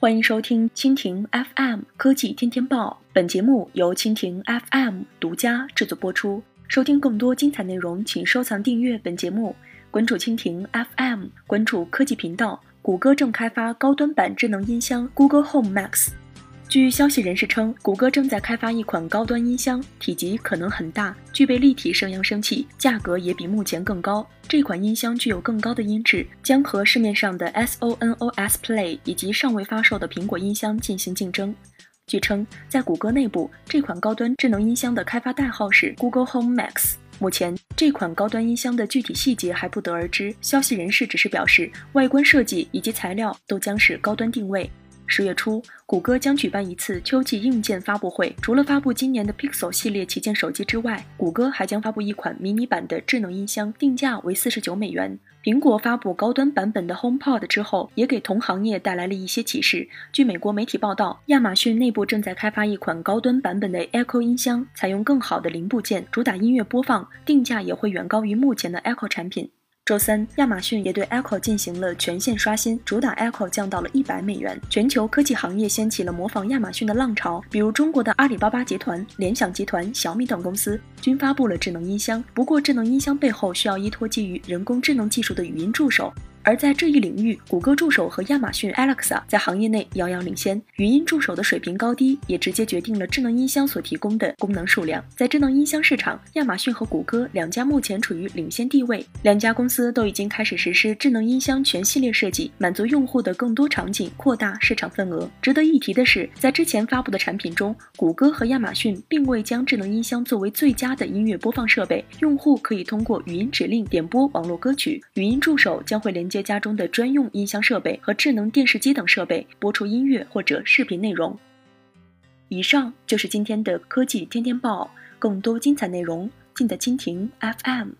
欢迎收听蜻蜓 FM 科技天天报，本节目由蜻蜓 FM 独家制作播出。收听更多精彩内容，请收藏订阅本节目，关注蜻蜓 FM，关注科技频道。谷歌正开发高端版智能音箱 Google Home Max。据消息人士称，谷歌正在开发一款高端音箱，体积可能很大，具备立体声扬声器，价格也比目前更高。这款音箱具有更高的音质，将和市面上的 Sonos Play 以及尚未发售的苹果音箱进行竞争。据称，在谷歌内部，这款高端智能音箱的开发代号是 Google Home Max。目前，这款高端音箱的具体细节还不得而知。消息人士只是表示，外观设计以及材料都将是高端定位。十月初，谷歌将举办一次秋季硬件发布会。除了发布今年的 Pixel 系列旗舰手机之外，谷歌还将发布一款迷你版的智能音箱，定价为四十九美元。苹果发布高端版本的 HomePod 之后，也给同行业带来了一些启示。据美国媒体报道，亚马逊内部正在开发一款高端版本的 Echo 音箱，采用更好的零部件，主打音乐播放，定价也会远高于目前的 Echo 产品。周三，亚马逊也对 Echo 进行了全线刷新，主打 Echo 降到了一百美元。全球科技行业掀起了模仿亚马逊的浪潮，比如中国的阿里巴巴集团、联想集团、小米等公司均发布了智能音箱。不过，智能音箱背后需要依托基于人工智能技术的语音助手。而在这一领域，谷歌助手和亚马逊 Alexa 在行业内遥遥领先。语音助手的水平高低，也直接决定了智能音箱所提供的功能数量。在智能音箱市场，亚马逊和谷歌两家目前处于领先地位。两家公司都已经开始实施智能音箱全系列设计，满足用户的更多场景，扩大市场份额。值得一提的是，在之前发布的产品中，谷歌和亚马逊并未将智能音箱作为最佳的音乐播放设备。用户可以通过语音指令点播网络歌曲，语音助手将会连接。家中的专用音箱设备和智能电视机等设备播出音乐或者视频内容。以上就是今天的科技天天报，更多精彩内容尽在蜻蜓 FM。